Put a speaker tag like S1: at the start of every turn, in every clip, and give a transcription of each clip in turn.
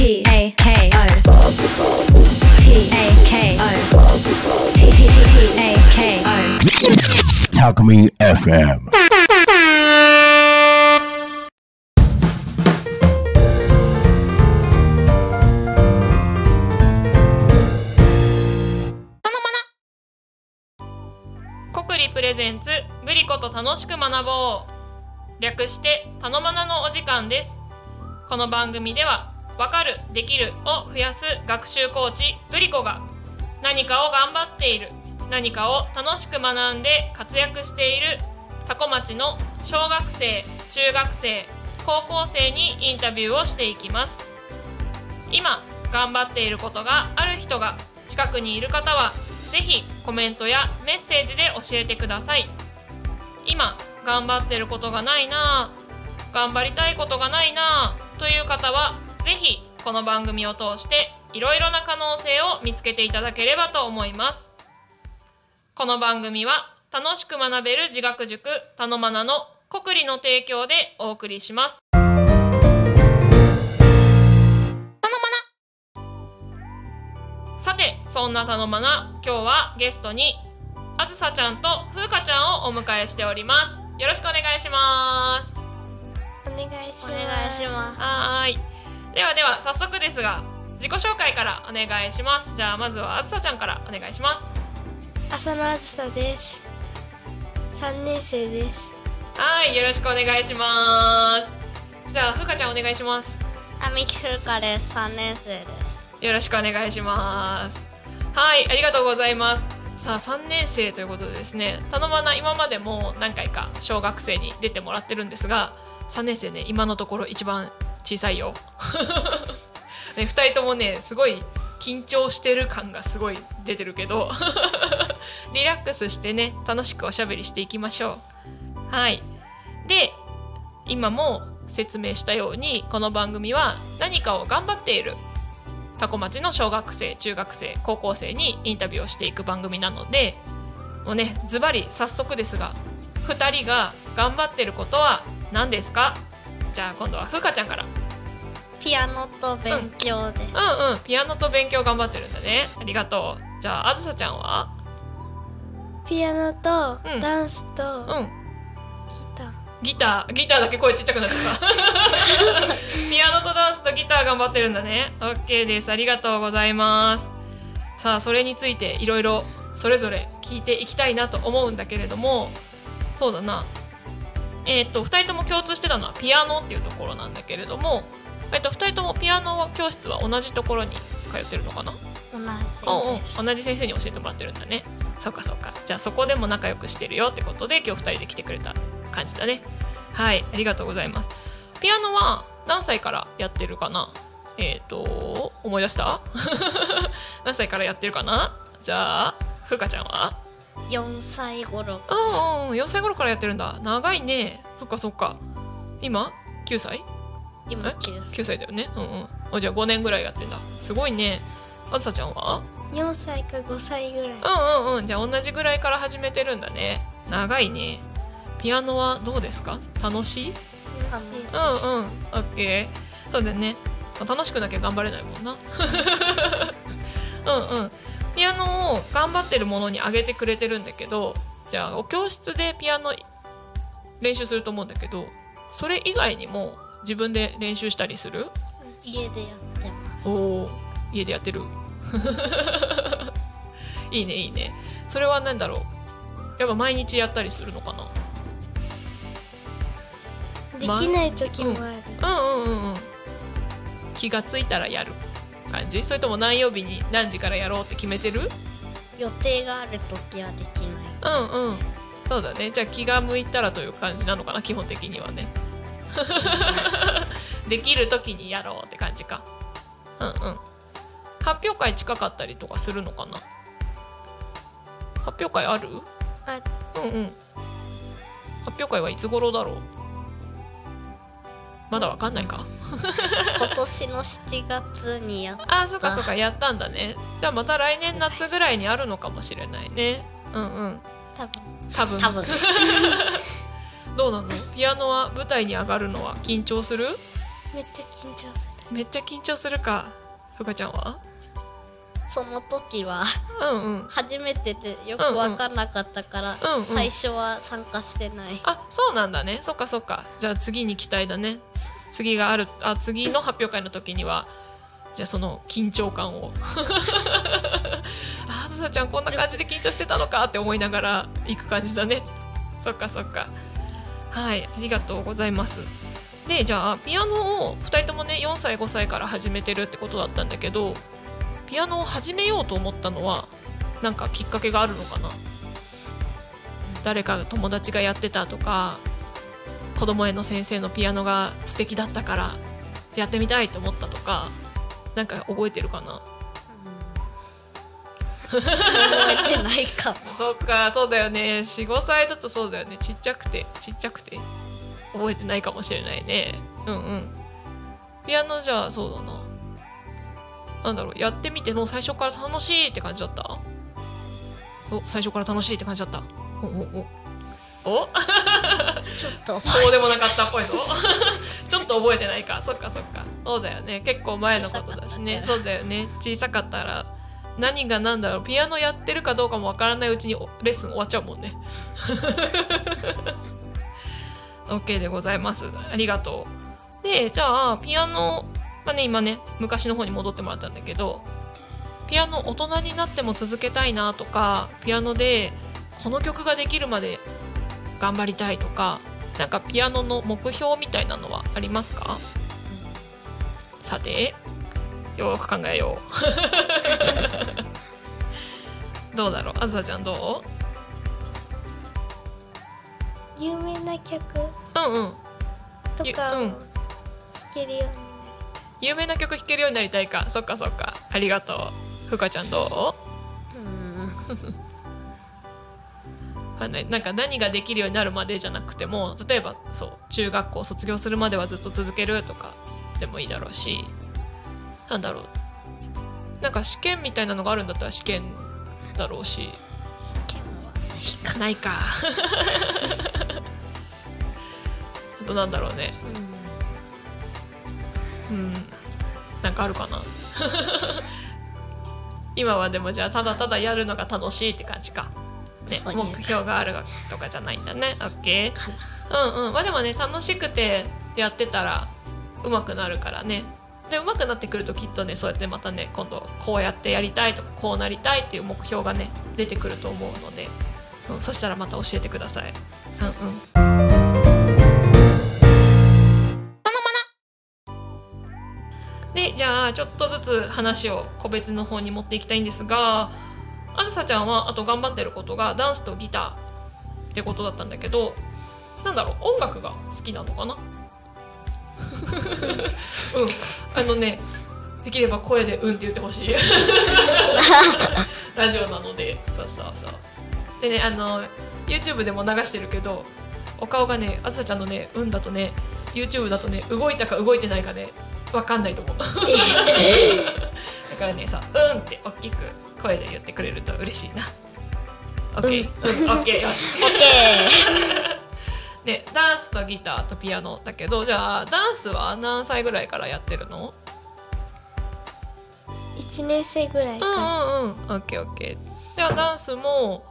S1: P A K O P A K O P A K O
S2: Talk Me FM.
S3: 国理プレゼンツグリコと楽しく学ぼう。略してたのまなのお時間です。この番組ではわかるできるを増やす学習コーチグリコが何かを頑張っている何かを楽しく学んで活躍している多古町の小学生中学生高校生にインタビューをしていきます。今頑張っていることがある人が近くにいる方はぜひコメントやメッセージで教えてください。今頑張ってることがないなぁ頑張りたいことがないなぁという方はぜひこの番組を通していろいろな可能性を見つけていただければと思います。この番組は楽しく学べる自学塾たのまなの国理の提供でお送りします。たのまなさてそんなたのまな今日はゲストにあずさちゃんとふうかちゃんをお迎えしております。よろしくお願いします。
S4: お願いします。
S3: はーいではでは早速ですが自己紹介からお願いしますじゃあまずはあずさちゃんからお願いします
S4: 浅野あずさです。三年生です。
S3: はいよろしくお願いしますじゃあふうかちゃんお願いします
S5: あみきふうかです。三年生です。
S3: よろしくお願いしますはいありがとうございますさあ3年生ということでですねたのまな今までも何回か小学生に出てもらってるんですが3年生ね今のところ一番小さいよ、ね、2人ともねすごい緊張してる感がすごい出てるけど リラックスしてね楽しくおしゃべりしていきましょう。はい。で今も説明したようにこの番組は何かを頑張っている多古町の小学生中学生高校生にインタビューをしていく番組なのでもうねズバリ早速ですが2人が頑張ってることは何ですか？じゃあ今度はふうかちゃんから。
S5: ピアノと勉強です。
S3: うんうん。ピアノと勉強頑張ってるんだね。ありがとう。じゃああずさちゃんは？
S4: ピアノと
S3: うん。
S4: ダンスと
S3: うん。
S4: ギター。
S3: ギター。ギターだけ声ちっちゃくなっちゃった。ピアノとダンスとギター頑張ってるんだね。OK です。ありがとうございます。さあそれについていろいろそれぞれ聞いていきたいなと思うんだけれども。そうだな。えっ、と2人とも共通してたのはピアノっていうところなんだけれども、えっと2人ともピアノ教室は同じところに通ってるのかな？
S5: 同じ
S3: 先生に教えてもらってるんだね。そうかそうか。じゃあそこでも仲良くしてるよってことで今日2人で来てくれた感じだね。はいありがとうございます。ピアノは何歳からやってるかな？えっ、と思い出した？何歳からやってるかな？じゃあふうかちゃんは？
S5: 四歳頃。
S3: うんうん4歳頃からやってるんだ。長いね。そっかそっか。今？9歳？
S5: 今
S3: え？
S5: 九歳。
S3: 9歳だよね？うんうん。おじゃあ5年ぐらいやってんだ。すごいね。あずさちゃんは？
S4: 四歳か五歳ぐらい。
S3: うんうんうん。じゃあ同じぐらいから始めてるんだね。長いね。ピアノはどうですか？楽しい？
S4: 楽しい。
S3: うんうん。オッケー。そうだよね。まあ楽しくなきゃ頑張れないもんな。うんうん。ピアノを頑張ってるものにあげてくれてるんだけどじゃあお教室でピアノ練習すると思うんだけどそれ以外にも自分で練習したりする？
S5: 家でやってます。
S3: おお家でやってる。いいねいいね。それは何だろう？やっぱ毎日やったりするのかな？
S4: できない時もある。
S3: うんうんうんうん。気がついたらやる感じ？それとも何曜日に何時からやろうって決めてる？
S5: 予定がある時はできない。
S3: うんうん。そうだね。じゃあ気が向いたらという感じなのかな？基本的にはね できる時にやろうって感じか。うんうん。発表会近かったりとかするのかな？発表会ある？
S4: あ。
S3: うんうん。発表会はいつ頃だろう？まだわかんないか。
S5: 今年の七月にやっ
S3: あーそっかそっか。やったんだね。じゃあまた来年夏ぐらいにあるのかもしれないね。うんうん。
S4: 多分。
S3: 多分。
S5: 多分
S3: どうなの？ピアノは舞台に上がるのは緊張する？
S4: めっちゃ緊張する。
S3: めっちゃ緊張するか。ふかちゃんは？
S5: その時は
S3: うんうん。
S5: 初めてでよく分かんなかったから、
S3: うんうん。
S5: 最初は参加してない、
S3: あそうなんだね。そっかそっか。じゃあ次に期待だね。次があるあ次の発表会の時にはじゃあその緊張感を。ああずさちゃんこんな感じで緊張してたのかって思いながら行く感じだね。そっかそっかはいありがとうございます。でじゃあピアノを2人ともね4歳5歳から始めてるってことだったんだけどピアノを始めようと思ったのはなんかきっかけがあるのかな？誰か友達がやってたとか子供園の先生のピアノが素敵だったからやってみたいと思ったとかなんか覚えてるかな？
S5: 覚えてないか。も
S3: そっかそうだよね。45歳だとそうだよね。ちっちゃくてちっちゃくて。覚えてないかもしれないね。うんうん。ピアノじゃあそうだな。なんだろうやってみてもう最初から楽しいって感じだった？お最初から楽しいって感じだった？おおお。お？
S5: ちょっと。
S3: そうでもなかったっぽいぞ。ちょっと覚えてないか。そっかそっか。そうだよね。結構前のことだしね。そうだよね。小さかったら何が何だろうピアノやってるかどうかもわからないうちにレッスン終わっちゃうもんね。OK でございます。ありがとう。でじゃあピアノまあね今ね昔の方に戻ってもらったんだけどピアノ大人になっても続けたいなとかピアノでこの曲ができるまで頑張りたいとかなんかピアノの目標みたいなのはありますか？さてよーく考えよう。どうだろう？あずさちゃんど
S4: 有名な曲。
S3: ううん。うんゆうん。
S4: とかを弾けるようになる、
S3: 有名な曲弾けるようになりたいか？そっかそっか。ありがとう。ふかちゃんどう？
S5: うん。
S3: なんか何ができるようになるまでじゃなくても例えばそう中学校卒業するまではずっと続けるとかでもいいだろうしなんだろう。なんか試験みたいなのがあるんだったら試験だろうし。
S5: 試験は
S3: ないか。あとなんだろうね。うん。なんかあるかな。今はでもじゃあただただやるのが楽しいって感じか、ね、
S5: ね。
S3: 目標があるとかじゃないんだね。OK
S5: かな。
S3: うんうん。まあでもね楽しくてやってたら上手くなるからねで上手くなってくるときっとねそうやってまたね今度こうやってやりたいとかこうなりたいっていう目標がね出てくると思うので、うん、そしたらまた教えてください。うんうん。でじゃあちょっとずつ話を個別の方に持っていきたいんですがあずさちゃんはあと頑張ってることがダンスとギターってことだったんだけどなんだろう音楽が好きなのかな？うん。あのねできれば声で「うん」って言ってほしい。ラジオなので。そうそうそう。でねあの YouTube でも流してるけどお顔がねあずさちゃんのね「うん」だとね YouTube だとね動いたか動いてないかね分かんないと思う。だからねさ「うん」って大きく声で言ってくれると嬉しいな。OK、うん、OK よし。
S5: オ ッケ
S3: ねダンスとギターとピアノだけどじゃあダンスは何歳ぐらいからやってるの
S4: ？1年生ぐらい
S3: うんうんうん。OKOK じゃあダンスも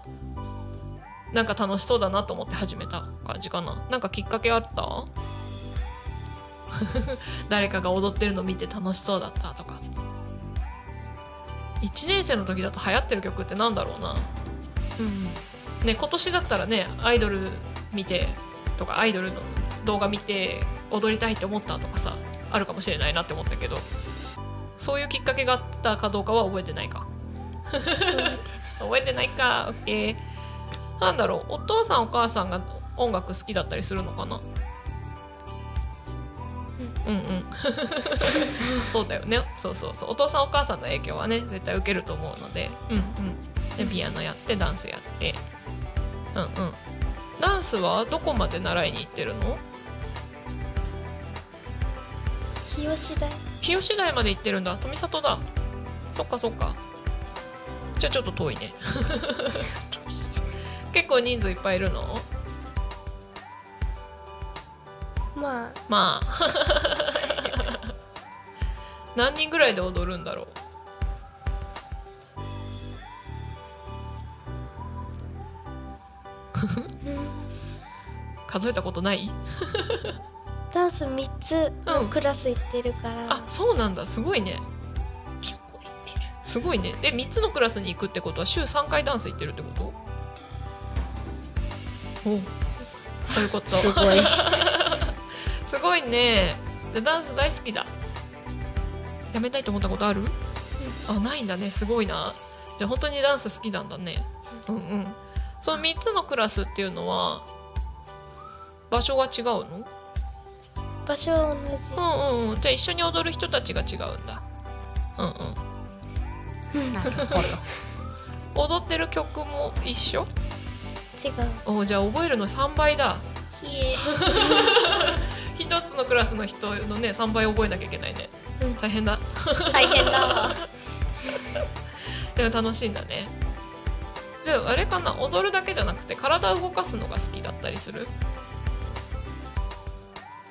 S3: なんか楽しそうだなと思って始めた感じかな。なんかきっかけあった？誰かが踊ってるの見て楽しそうだったとか。1年生の時だと流行ってる曲ってなんだろうな。うん。ね今年だったらねアイドル見てとかアイドルの動画見て踊りたいって思ったとかさあるかもしれないなって思ったけどそういうきっかけがあったかどうかは覚えてないか。覚えてないか。OK なんだろう。お父さんお母さんが音楽好きだったりするのかな？うんうん。そうだよね。そうそうそう。お父さんお母さんの影響はね絶対受けると思うので。うんうん。でピアノやってダンスやって。うんうんダンスはどこまで習いに行ってるの？
S4: 日吉台。
S3: 日吉台まで行ってるんだ。富里だ。そっかそっか。じゃあちょっと遠いね。結構人数いっぱいいるの？
S4: まあ。
S3: まあ。何人ぐらいで踊るんだろう？数えたことない？
S4: ダンス3つのクラス行ってるから、
S3: あそうなんだ。すごいね。
S5: 結構いってる
S3: すごいね。え3つのクラスに行くってことは週3回ダンス行ってるってこと？おそういうこと。
S5: すごい。
S3: すごいね。でダンス大好きだ。やめたいと思ったことある、あないんだね。すごいな。じゃあ本当にダンス好きなんだね。うんうんその3つのクラスっていうのは場所が違うの？
S4: 場所は同じ。
S3: うんうんうん。じゃあ一緒に踊る人たちが違うんだ。うんうん。踊ってる曲も一緒？
S4: 違う。
S3: おじゃあ覚えるの3倍だ。
S5: ひえ。
S3: 一つのクラスの人のね3倍覚えなきゃいけないね、
S4: うん。
S3: 大変だ。
S5: 大変だわ。
S3: でも楽しいんだねじゃああれかな踊るだけじゃなくて体を動かすのが好きだったりする？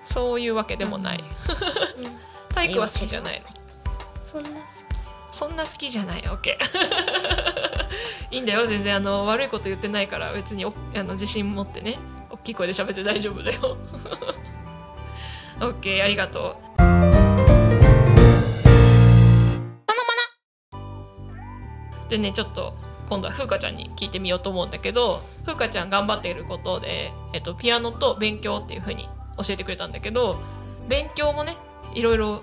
S3: そういうわけでもない、
S4: うん。
S3: 体育は好きじゃないの。
S4: そんな
S3: そんな好きじゃない。OK いいんだよ。全然あの悪いこと言ってないから別におあの自信持ってね。大きい声で喋って大丈夫だよ。OK ありがとう。でねちょっと今度は風花ちゃんに聞いてみようと思うんだけど風花ちゃん頑張っていることで、えっと、ピアノと勉強っていう風に教えてくれたんだけど勉強もねいろいろ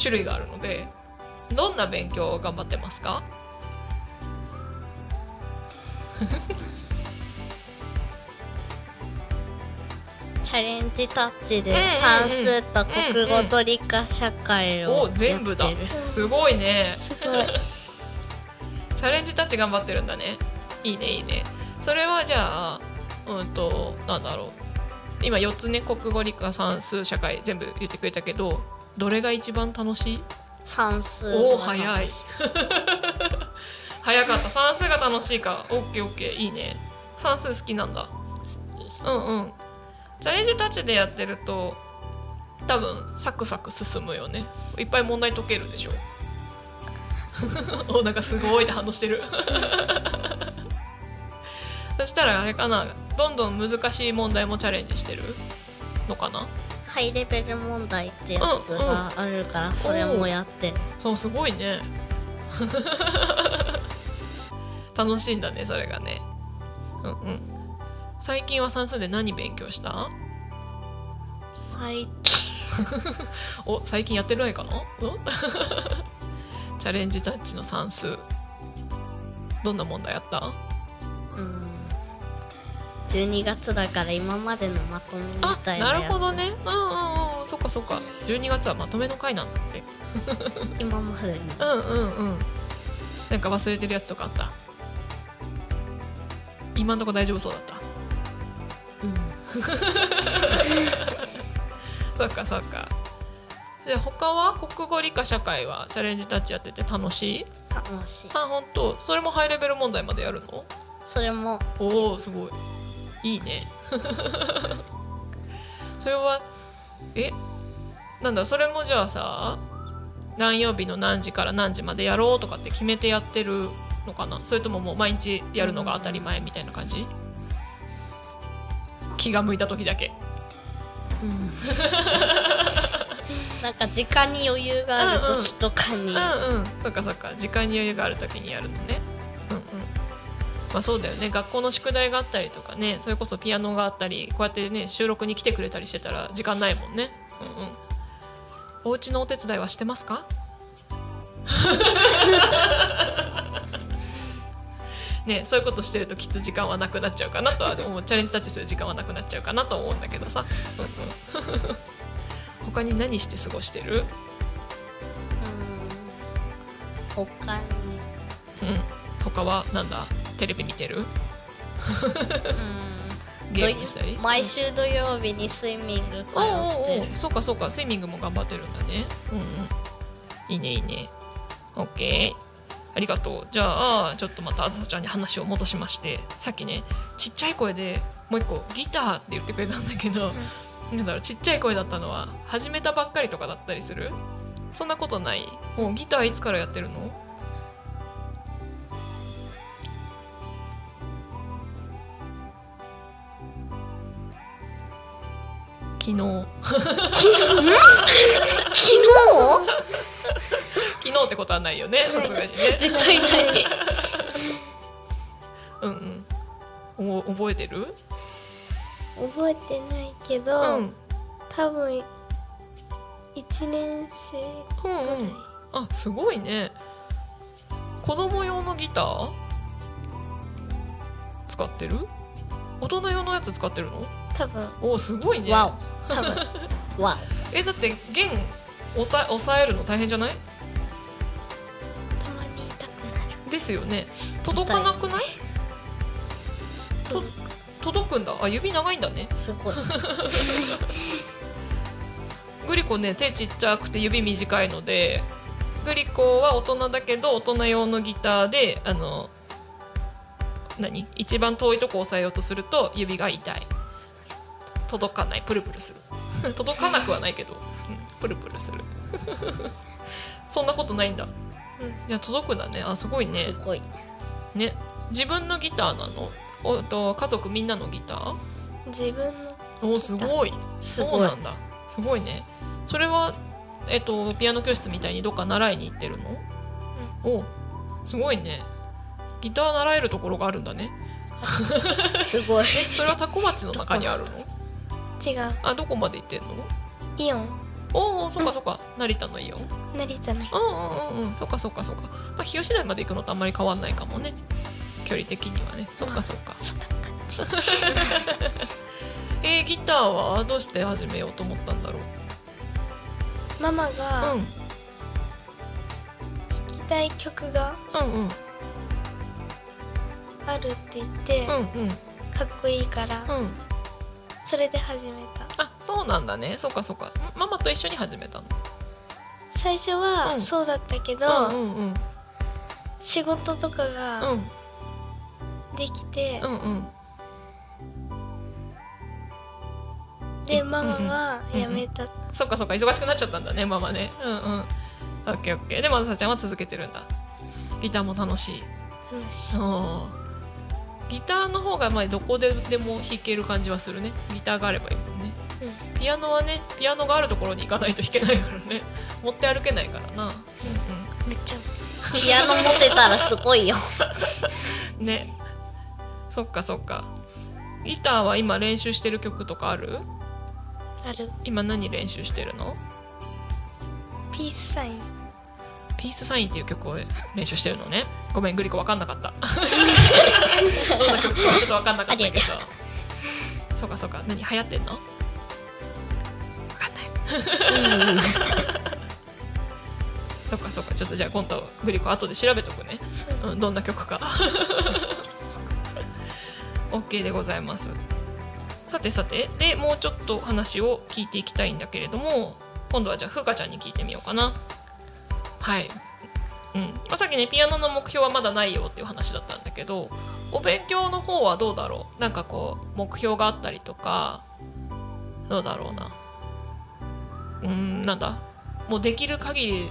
S3: 種類があるのでどんな勉強を頑張ってますか？
S5: チャレンジタッチで
S3: うんうんうん。
S5: 算数と国語と理科社会を
S3: お全部だ。
S5: やってる
S3: すごいね。
S4: すごい。
S3: チャレンジタッチ頑張ってるんだね。いいねいいね。それはじゃあうんとなんだろう。今4つね国語理科算数社会全部言ってくれたけどどれが一番楽しい？
S5: 算数。
S3: おー
S5: が
S3: 早い。早かった。算数が楽しいか。オッケーオッケー。いいね。算数好きなんだ。うんうん。チャレンジタッチでやってると多分サクサク進むよね。いっぱい問題解けるでしょ おなんかすごいって反応してる。そしたらあれかなどんどん難しい問題もチャレンジしてるのかな？
S5: ハイレベル問題ってやつがあるからそれもやって。る
S3: そうすごいね。楽しいんだねそれがね。うんうん。最近は算数で何勉強した？
S5: 最近。
S3: お最近やってないかな？うん？チャレンジタッチの算数。どんな問題やった？
S5: うん。12月だから今までのまとめみ
S3: あ
S5: たいなやつ。
S3: なるほどね。うんうんうん。そっかそっか。12月はまとめの回なんだって。
S5: 今までの。
S3: うんうんうん。なんか忘れてるやつとかあった？今んとこ大丈夫そうだった？そっかそっかじゃあ他は国語理科社会はチャレンジタッチやってて楽しい？
S5: 楽しい。
S3: あ本当それもハイレベル問題までやるの？
S5: それも。
S3: おおすごい。いいね。それはえ？なんだそれもじゃあさ何曜日の何時から何時までやろうとかって決めてやってるのかな？それとももう毎日やるのが当たり前みたいな感じ？気が向いた時だけ
S5: なんか時間に余裕がある時とかに、
S3: うんうん。そっかそっか。時間に余裕がある時にやるのね。うんうん。まあそうだよね。学校の宿題があったりとかね。それこそピアノがあったりこうやってね収録に来てくれたりしてたら時間ないもんね。うんうん。お家のお手伝いはしてますか？ねそういうことしてるときっと時間はなくなっちゃうかなとは思う。チャレンジタッチする時間はなくなっちゃうかなと思うんだけどさ、うんうん、他に何して過ごしてる？
S5: うん。他に。
S3: うん、他はなんだ？テレビ見てる？
S5: うん。
S3: ゲームしたり？
S5: 毎週土曜日にスイミング通って
S3: おうおうお
S5: る
S3: う。そうかそうか。スイミングも頑張ってるんだね。うんうん。いいねいいね。オッケー。ありがとう。じゃあちょっとまたあずさちゃんに話を戻しまして。さっきねちっちゃい声でもう一個ギターって言ってくれたんだけど、なんだろうちっちゃい声だったのは始めたばっかりとかだったりする？そんなことない？もうギターいつからやってるの？昨日。
S5: 昨
S3: 昨日ってことはないよねさすがにね。
S5: 日絶対ない。
S3: うんうん。お覚えてる？
S4: 覚えてないけど、
S3: うん。
S4: 多分1年生ぐらい、
S3: うんうん。あすごいね。子供用のギター？使ってる？大人用のやつ使ってるの？
S4: 多分。
S3: おすごいね。
S5: わ
S4: 多分。
S5: お。わ
S3: えだって弦押さ押さえるの大変じゃない？
S4: たまに痛くなる。
S3: ですよね。届かなくない？と届くんだ。あ指長いんだね。
S5: おすごい。
S3: グリコね手ちっちゃくて指短いのでグリコは大人だけど大人用のギターであの何？一番遠いとこ押さえようとすると指が痛い。届かない。プルプルする。届かなくはないけど、うん、プルプルする。そんなことないんだ、
S4: うん。
S3: いや届くんだね。あすごいね。
S5: すごい。
S3: ね。自分のギターなのおと家族みんなのギター？
S4: 自分の
S3: おすごい。
S5: すごい。
S3: そうなんだ。すごいね。それはえっとピアノ教室みたいにどっか習いに行ってるの、おすごいね。ギター習えるところがあるんだね。
S5: すごい。
S3: え それはタコ町の中にあるの？
S4: 違う。
S3: あどこまで行ってんの？
S4: イオン。
S3: おおそっかそっか。成田のイオン。
S4: 成田の
S3: うんうんうんうん。そっかそっかそっか。まあ日吉台まで行くのとあんまり変わんないかもね距離的にはね。そっかそっか。
S4: そんな感じ。
S3: えー、ギターはどうして始めようと思ったんだろう？
S4: ママ
S3: う
S4: が
S3: ん。
S4: 聴きたい曲が
S3: うんうん。
S4: あるって言って、
S3: うんうん。
S4: かっこいいから、
S3: うん。
S4: それで始めた。
S3: あそうなんだね。そっかそっか。んママと一緒に始めたの？
S4: 最初
S3: うん。
S4: はそうだったけど、
S3: うんうんうん。
S4: 仕事とか
S3: う
S4: が
S3: ん
S4: できて、
S3: うんうん。
S4: でママは
S3: うんうん。
S4: 辞めた、
S3: そっかそっか忙しくなっちゃったんだねママね。うんうん。オッケーオッケー。でまさちゃんは続けてるんだ。ギターも楽しい。
S4: 楽しい。
S3: そう。ギターの方がまあどこででも弾ける感じはするね。ギターがあればいいもんね。ピアノはねピアノがあるところに行かないと弾けないからね。持って歩けないからな。うん。
S4: めっちゃ。
S5: ピアノ持ってたらすごいよ。
S3: う んねそっかそっか。ギターは今練習してる曲とかある？
S4: ある。
S3: 今何練習してるの？
S4: ピースサイン。
S3: ピースサインっていう曲を練習してるのね。ごめんグリコ分かんなかった。どんな曲かちょっと分かんなかったけど。そうかそうか。何流行ってんの？分かんない。
S5: うん。
S3: そっかそっか。ちょっとじゃあ今度グリコ後で調べとくね、うん、どんな曲か OK でございます。さてさてでもうちょっと話を聞いていきたいんだけれども今度はじゃあふうかちゃんに聞いてみようかな。はい、うん。まあ、さっきねピアノの目標はまだないよっていう話だったんだけどお勉強の方はどうだろう？なんかこう目標があったりとかどうだろうな。うんなんだ？もうできる限り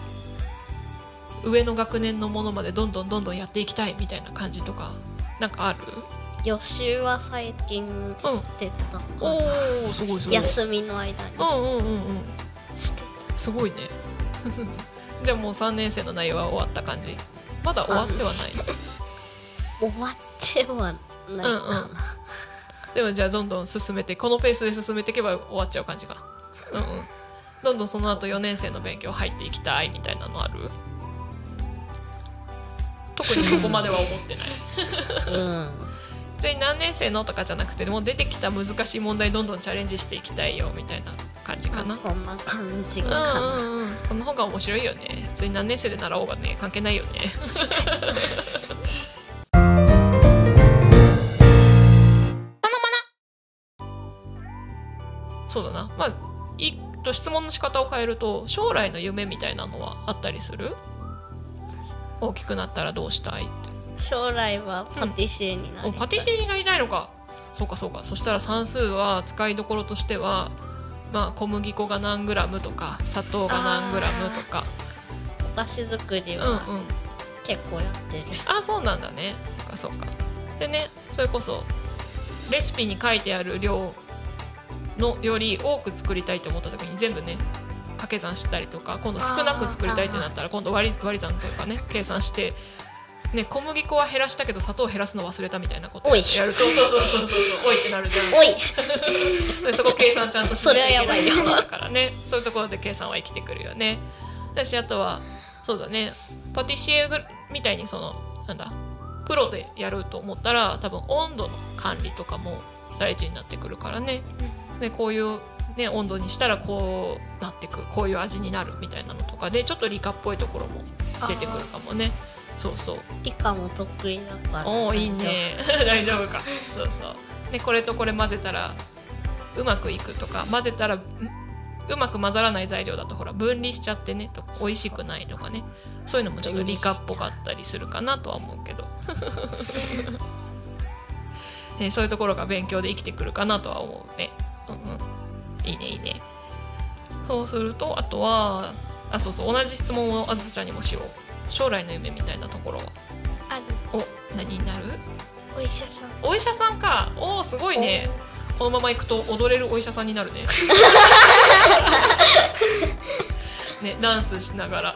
S3: 上の学年のものまでどんどんどんどんやっていきたいみたいな感じとかなんかある？
S5: 予習は最近してたかな、
S3: おおすごいすごい。
S5: 休みの間に。
S3: うんうんうんうん。
S4: して
S3: すごいね。じゃあもう3年生の内容は終わった感じ？まだ終わってはない？
S5: 終わってはないかな、
S3: うんうん。でもじゃあどんどん進めてこのペースで進めていけば終わっちゃう感じか。うんうん。どんどんその後4年生の勉強入っていきたいみたいなのある？特にそこまでは思ってない。
S5: うん
S3: 別に何年生のとかじゃなくてもう出てきた難しい問題どんどんチャレンジしていきたいよみたいな感じかな、
S5: こんな感じか
S3: うん
S5: な、
S3: うんうん。この方が面白いよね。別に何年生で習おうがね関係ないよね。そうだな。まあいいと質問の仕方を変えると将来の夢みたいなのはあったりする？大きくなったらどうしたい？って
S5: 将来はパティシエになりたい、
S3: おパティシエになりたいのか。そうかそうか。そしたら算数は使いどころとしてはまあ小麦粉が何グラムとか砂糖が何グラムとか。
S5: 菓子作り
S3: うん
S5: は
S3: うん。
S5: 結構やってる、
S3: あそうなんだね。そっかそっか。でねそれこそレシピに書いてある量のより多く作りたいと思った時に全部ね掛け算したりとか今度少なく作りたいってなったら今度割り割り算とかね計算して、ね、小麦粉は減らしたけど砂糖減らすの忘れたみたいなことやると。そうそうそうそうそう。おいってなるじゃん。
S5: おい。
S3: でそこ計算ちゃんとしなきゃいけない。
S5: それはやばいよ。
S3: ところだからね。そういうところで計算は生きてくるよね。だしあとはそうだね。パティシエぐみたいにそのなんだプロでやると思ったら多分温度の管理とかも大事になってくるからね。でこういう、ね、温度にしたらこうなってくこういう味になるみたいなのとかでちょっと理科っぽいところも出てくるかもねそうそう。
S5: 理科も得意だから。
S3: おおいいね。大丈夫。か。そうそう。でこれとこれ混ぜたらうまくいくとか混ぜたらんうまく混ざらない材料だとほら分離しちゃってねとか美味しくないとかね。そういうのもちょっと理科っぽかったりするかなとは思うけど、ね、そういうところが勉強で生きてくるかなとは思うね。うんうん。いいねいいね。そうするとあとはあそうそう。同じ質問をあずさちゃんにもしよう将来の夢みたいなところ。は
S4: ある。
S3: お何になる？
S4: お医者さん。
S3: お医者さんか。おおすごいね。このまま行くと踊れるお医者さんになるね。ねダンスしながら。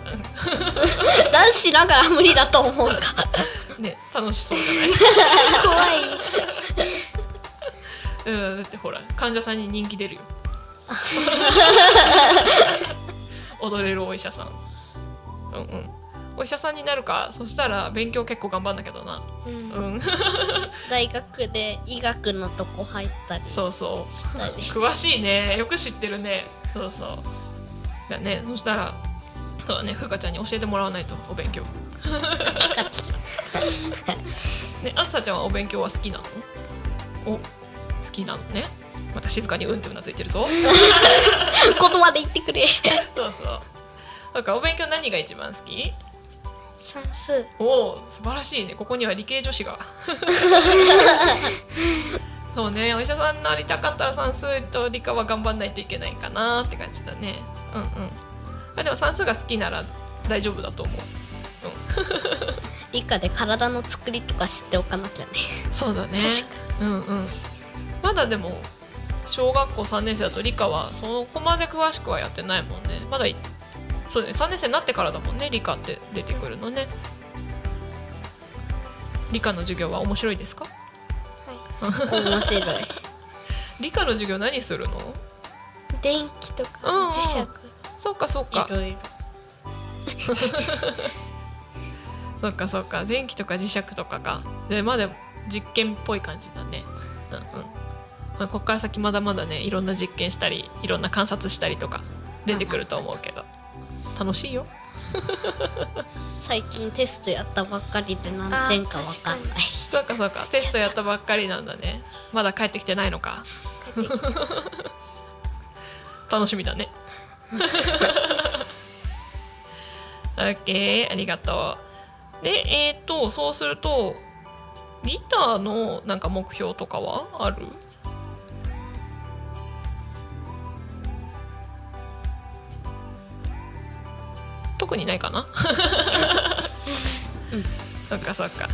S5: 男子しながら無理だと思うか。
S3: ね楽しそうじゃない？
S4: 怖い。
S3: うんだってほら患者さんに人気出るよ。踊れるお医者さんうんうん。お医者さんになるか？そしたら勉強結構頑張んだけどな。
S4: うん。
S3: うん。
S5: 大学で医学のとこ入ったり
S3: そうそう。詳しいね。よく知ってるね。そうそう。だね。そしたらそうだね。ふかちゃんに教えてもらわないとお勉強。ねあずさちゃんはお勉強は好きなの？お好きなのね。また静かにうんってうなずいてるぞ。
S5: 言葉で言ってくれ。
S3: そうそうなんかお勉強何が一番好き？
S4: 算数。
S3: おお素晴らしいね。ここには理系女子が。そうね。お医者さんになりたかったら算数と理科は頑張んないといけないかなって感じだね。うんうん。あでも算数が好きなら大丈夫だと思う。
S5: 理科で体の作りとか知っておかなきゃね。
S3: そうだね。
S5: 確
S3: うんうん。まだでも小学校3年生だと理科はそこまで詳しくはやってないもんね。まだいそうね3年生になってからだもんね理科って出てくるのね。理科の授業は面白いですか？
S5: 面白い。
S3: 理科の授業何するの？
S4: 電気と
S3: うんうん
S4: か磁石。
S3: そっかそっか。
S5: いろいろ。
S3: そっかそっか。電気とか磁石とかか。でまだ実験っぽい感じだね。うんうん、まあ、こっから先まだまだねいろんな実験したりいろんな観察したりとか出てくると思うけど楽しいよ。
S5: 最近テストやったばっかりで何点かわかんない。
S3: そっかそっか。テストやったばっかりなんだね。まだ帰ってきてないのか。
S4: 帰ってきた
S3: 楽しみだね。オッケー。ありがとう。でえっ、とそうするとギターのなんか目標とかはある？特にないかな。そっかそっか。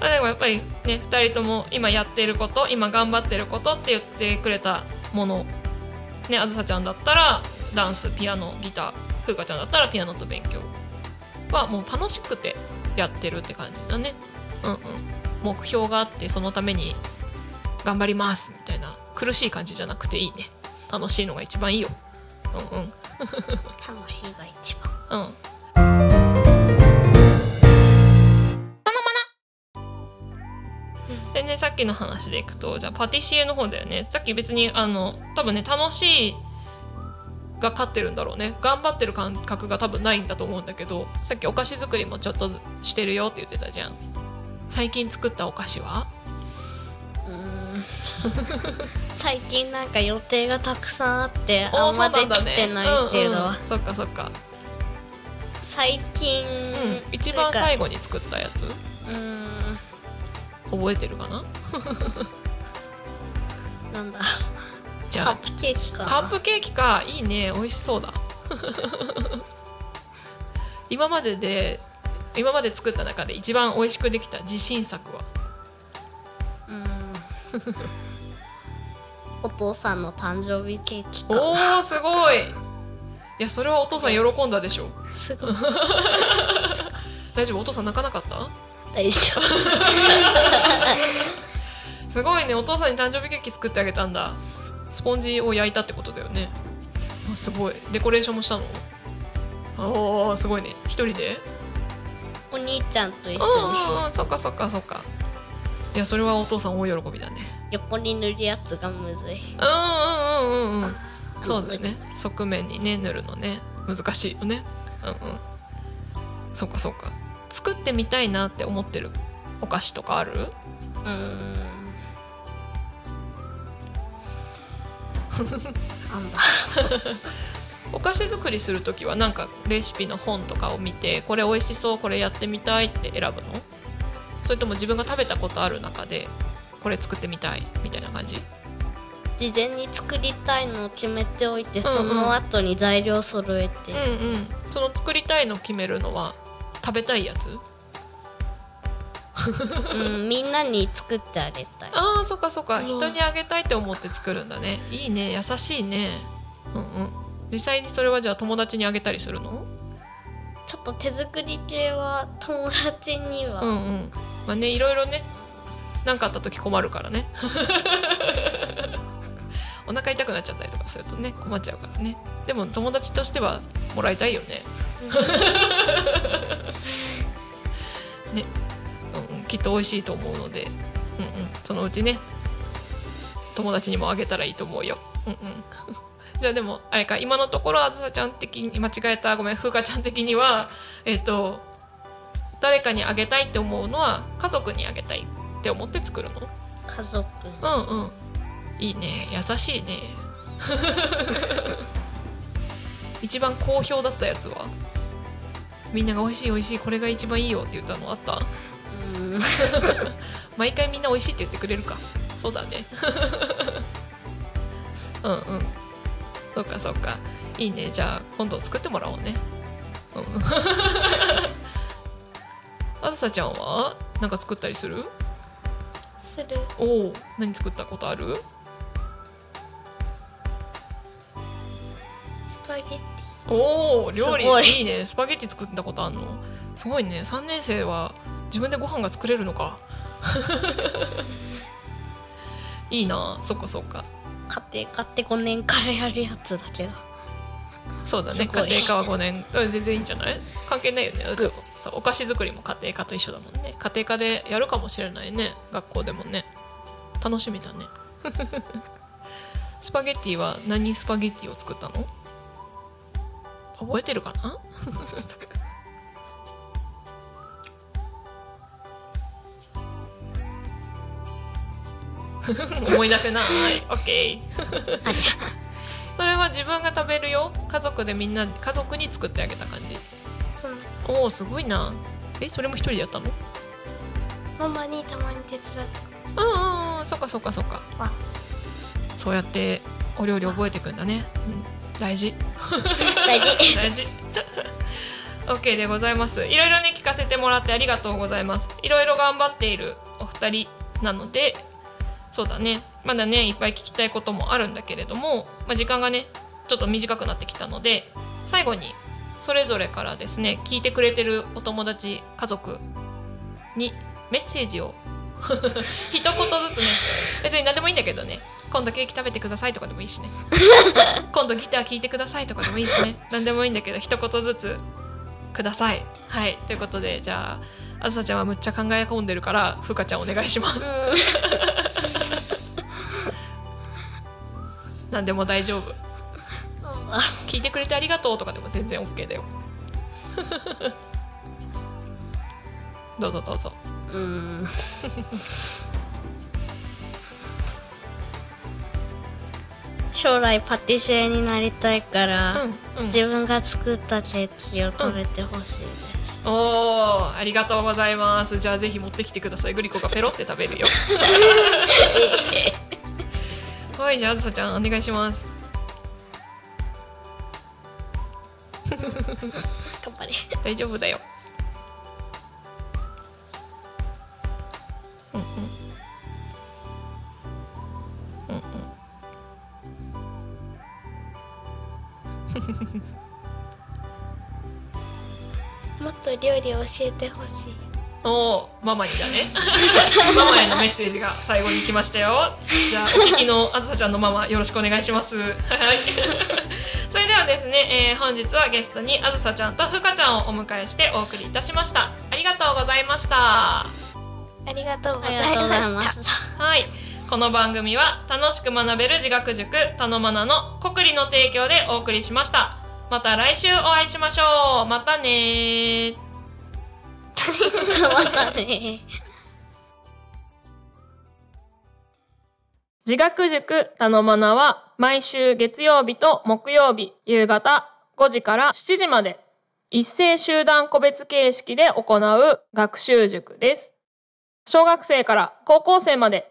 S3: あでもやっぱりね2人とも今やってること今頑張ってることって言ってくれたものねあずさちゃんだったらダンスピアノギターふうかちゃんだったらピアノと勉強はもう楽しくてやってるって感じだね。うんうん。目標があってそのために頑張りますみたいな苦しい感じじゃなくていいね。楽しいのが一番いいよ。うんうん。
S5: 楽しいが一番。
S3: うん。でねさっきの話でいくとじゃあパティシエの方だよね。さっき別にあの多分ね楽しいが勝ってるんだろうね。頑張ってる感覚が多分ないんだと思うんだけどさっきお菓子作りもちょっとずしてるよって言ってたじゃん。最近作ったお菓子は？
S5: うーん。最近なんか予定がたくさんあってあんまできてないけど、
S3: うんうん。そっかそっか、
S5: 最近、
S3: うん、一番最後に作ったやつ？
S5: うーん。
S3: 覚えてるかな？
S5: なんだ。
S3: じゃあ
S5: カップケーキか。な
S3: カップケーキか。いいね。美味しそうだ。今までで今まで作った中で一番美味しくできた自信作は？
S5: うん。お父さんの誕生日ケーキか。
S3: おーすごいいやそれはお父さん喜んだでしょ。
S4: すごい。
S3: 大丈夫？お父さん泣かなかった？
S5: 大丈夫。
S3: すごいね。お父さんに誕生日ケーキ作ってあげたんだ。スポンジを焼いたってことだよね。あすごい。デコレーションもしたの？おーすごいね。一人で？
S5: お兄ちゃんと一緒に。
S3: ああそっかそっかそっか。いやそれはお父さん大喜びだね。
S5: 横に塗るやつがむずい。
S3: うんうんうんうんうんそうだよね。側面にね塗るのね。難しいよね。うんうん。そっかそっか。作ってみたいなって思ってるお菓子とかある？
S5: うーん
S3: お菓子作りする時はなんかレシピの本とかを見てこれ美味しそうこれやってみたいって選ぶの？それとも自分が食べたことある中でこれ作ってみたいみたいな感じ？
S5: 事前に作りたいのを決めておいて、
S3: うんうん。
S5: その後に材料揃えて、
S3: うんうん。その作りたいの決めるのは食べたいやつ？
S5: うん、みんなに作ってあげたい。
S3: あーそっかそっか。
S4: うん。
S3: 人にあげたいって思って作るんだね。いいね。優しいね。うんうん。実際にそれはじゃあ友達にあげたりするの？
S5: ちょっと手作り系は友達には、
S3: うんうん。まあねいろいろね。何かあった時困るからね お腹痛くなっちゃったりとかするとね困っちゃうからね。でも友達としてはもらいたいよね。ね、うん。うん、きっと美味しいと思うので、うんうん、そのうちね友達にもあげたらいいと思うよ、うんうん、じゃあでもあれか今のところあずさちゃん的に間違えたごめん風花ちゃん的にはえっ、と誰かにあげたいって思うのは家族にあげたいって思って作るの？
S5: 家族。
S3: うんうんいいね。優しいね。一番好評だったやつは？みんなが美味しい美味しいこれが一番いいよって言ったのあった？
S5: うん。
S3: 毎回みんな美味しいって言ってくれるか。そうだね。うんうん。そっかそっか。いいね。じゃあ今度作ってもらおうね。うん。あずさちゃんは？なんか作ったりする？
S4: する。
S3: おお何作ったことある？
S4: パゲッテ
S3: おお料理
S5: い。
S3: いいね。スパゲッティ作ったことあんの？すごいね。3年生は自分でご飯が作れるのか？いいな。そっかそっか。
S5: 家庭科って5年からやるやつだけど。
S3: そうだね。家庭科は5年。うん全然いいんじゃない？関係ないよね。そうお菓子作りも家庭科と一緒だもんね。家庭科でやるかもしれないね。学校でもね。楽しみだね。スパゲッティは何スパゲッティを作ったの？覚えてるかな？思い出せない。OK それは自分が食べるよ。家族でみんな家族に作ってあげた感じ。おおすごいな。えそれも一人でやったの？
S4: ママにたまに手伝って。
S3: うんうんうん。そっかそっかそっか。
S4: あ
S3: そうやってお料理覚えていくんだね、うん、大事。
S5: 大事。
S3: 大事。OK でございます。いろいろね聞かせてもらってありがとうございます。いろいろ頑張っているお二人なのでそうだね。まだねいっぱい聞きたいこともあるんだけれども、まあ、時間がねちょっと短くなってきたので最後にそれぞれからですね聞いてくれてるお友達家族にメッセージを 一言ずつね。別に何でもいいんだけどね。今度ケーキ食べてくださいとかでもいいしね。今度ギター聴いてくださいとかでもいいしね。何でもいいんだけど一言ずつください。はい。ということでじゃああずさちゃんはむっちゃ考え込んでるからふうかちゃんお願いします。何でも大丈夫。聞いてくれてありがとうとかでも全然 OK だよ。どうぞどうぞ
S5: うん。将来パティシエになりたいから、
S3: うんうん。
S5: 自分が作ったケーキを食べてほしいです、
S3: おーありがとうございます。じゃあぜひ持ってきてください。グリコがペロって食べるよ。はいじゃああずさちゃんお願いします。
S5: 頑 頑張れ。
S3: 大丈夫だよ
S4: もっと料理教えてほしい。
S3: おーママにだね。ママへのメッセージが最後に来ましたよ。じゃあお聞きのあずさちゃんのママよろしくお願いします。はい。それではですね、えー本日はゲストにあずさちゃんとふかちゃんをお迎えしてお送りいたしました。ありがとうございました。
S4: ありがとうございまし
S5: ます
S3: はいこの番組は楽しく学べる自学塾たのまなの国理の提供でお送りしました。また来週お会いしましょう。またねー。
S5: またね
S3: 自学塾たのまなは毎週月曜日と木曜日夕方5時から7時まで一斉集団個別形式で行う学習塾です。小学生から高校生まで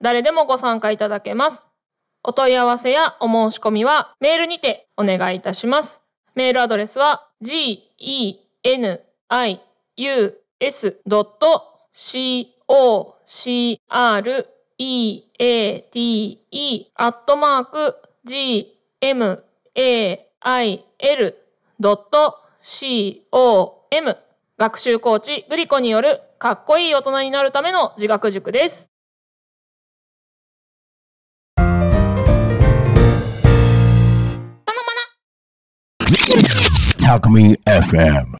S3: 誰でもご参加いただけます。お問い合わせやお申し込みはメールにてお願いいたします。メールアドレスは genis.cocriete アットマーク gmail.com 学習コーチグリコによるかっこいい大人になるための自学塾です。
S2: Alchemy FM.